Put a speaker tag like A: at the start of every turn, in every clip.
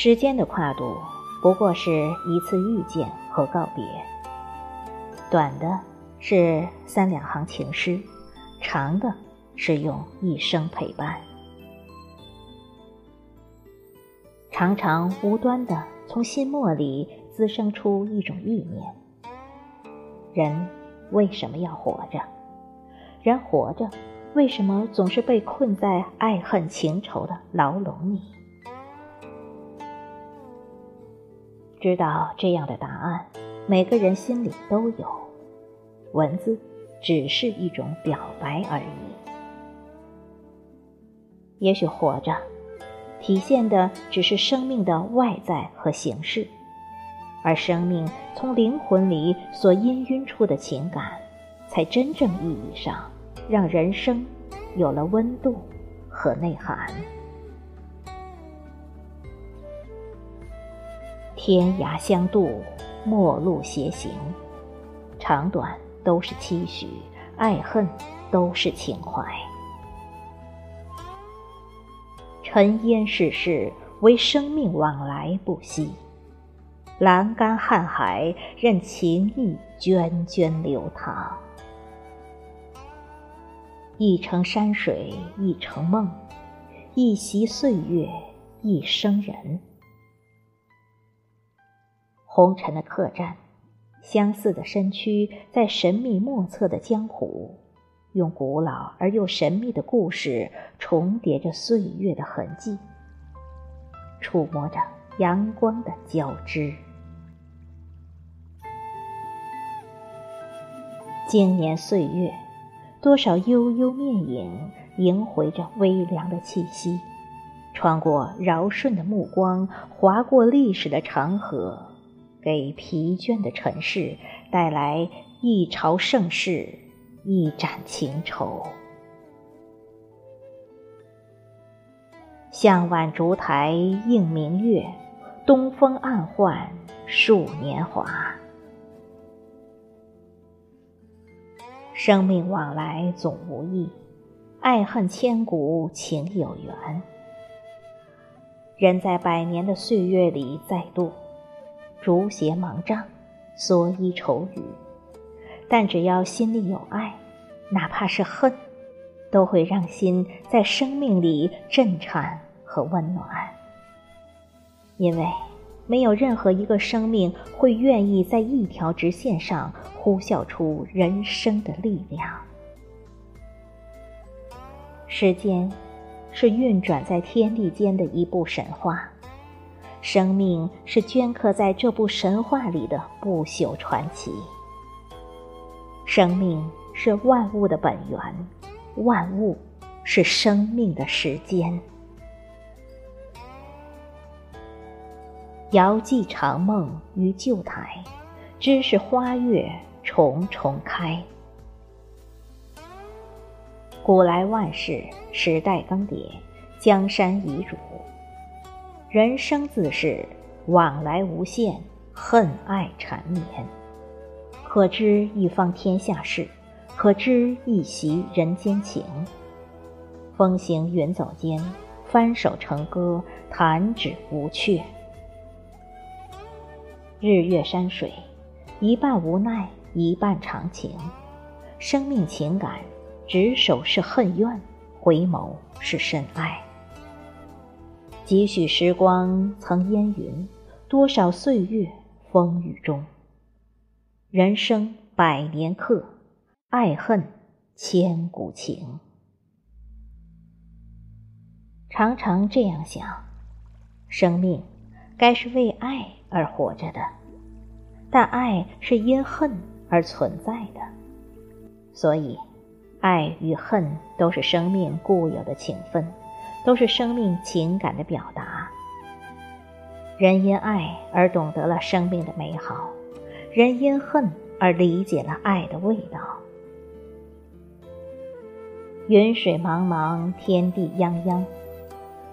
A: 时间的跨度不过是一次遇见和告别，短的是三两行情诗，长的是用一生陪伴。常常无端的从心墨里滋生出一种意念：人为什么要活着？人活着，为什么总是被困在爱恨情仇的牢笼里？知道这样的答案，每个人心里都有。文字只是一种表白而已。也许活着。体现的只是生命的外在和形式，而生命从灵魂里所氤氲出的情感，才真正意义上让人生有了温度和内涵。天涯相渡，陌路斜行，长短都是期许，爱恨都是情怀。尘烟世事，唯生命往来不息。栏杆瀚海，任情意涓涓流淌。一程山水一程梦，一袭岁月一生人。红尘的客栈，相似的身躯，在神秘莫测的江湖。用古老而又神秘的故事重叠着岁月的痕迹，触摸着阳光的交织。经年岁月，多少悠悠面影萦回着微凉的气息，穿过柔顺的目光，划过历史的长河，给疲倦的尘世带来一朝盛世。一展情愁，向晚烛台映明月，东风暗换数年华。生命往来总无意，爱恨千古情有缘。人在百年的岁月里再度，竹鞋芒帐，蓑衣愁雨。但只要心里有爱，哪怕是恨，都会让心在生命里震颤和温暖。因为没有任何一个生命会愿意在一条直线上呼啸出人生的力量。时间是运转在天地间的一部神话，生命是镌刻在这部神话里的不朽传奇。生命是万物的本源，万物是生命的时间。遥寄长梦于旧台，知是花月重重开。古来万事，时代更迭，江山易主，人生自是往来无限，恨爱缠绵。可知一方天下事，可知一席人间情。风行云走间，翻手成歌，弹指无却。日月山水，一半无奈，一半长情。生命情感，执手是恨怨，回眸是深爱。几许时光曾烟云，多少岁月风雨中。人生百年客，爱恨千古情。常常这样想，生命该是为爱而活着的，但爱是因恨而存在的，所以，爱与恨都是生命固有的情分，都是生命情感的表达。人因爱而懂得了生命的美好。人因恨而理解了爱的味道。云水茫茫，天地泱泱，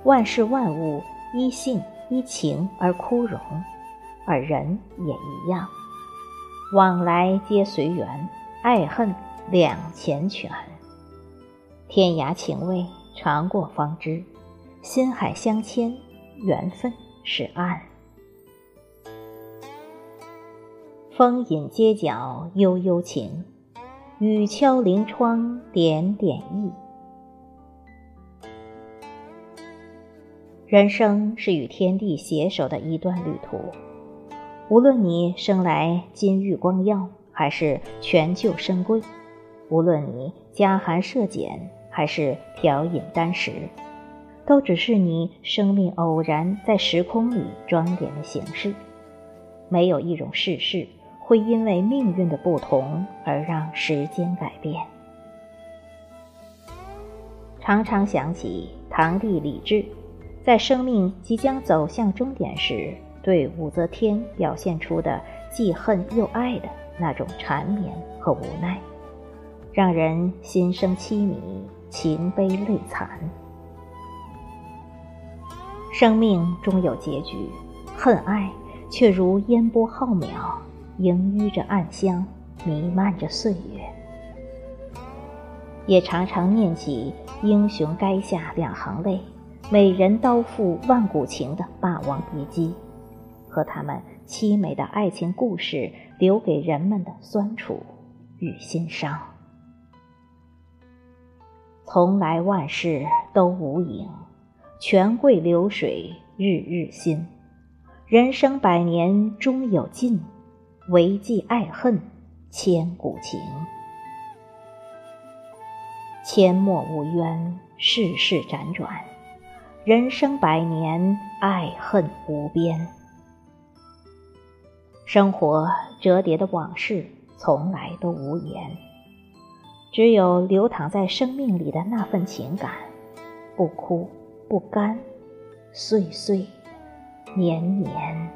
A: 万事万物依性依情而枯荣，而人也一样，往来皆随缘，爱恨两全全。天涯情味尝过方知，心海相牵，缘分是岸。风饮街角悠悠情，雨敲临窗点点意。人生是与天地携手的一段旅途，无论你生来金玉光耀，还是权旧深贵；无论你家寒舍简，还是调饮丹食，都只是你生命偶然在时空里装点的形式。没有一种世事。会因为命运的不同而让时间改变。常常想起堂弟李治，在生命即将走向终点时，对武则天表现出的既恨又爱的那种缠绵和无奈，让人心生凄迷，情悲泪残。生命终有结局，恨爱却如烟波浩渺。盈淤着暗香，弥漫着岁月，也常常念起英雄垓下两行泪，美人刀负万古情的霸王别姬，和他们凄美的爱情故事留给人们的酸楚与心伤。从来万事都无影，权贵流水日日新，人生百年终有尽。唯记爱恨，千古情。阡陌无冤，世事辗转，人生百年，爱恨无边。生活折叠的往事，从来都无言，只有流淌在生命里的那份情感，不哭不干，岁岁年年。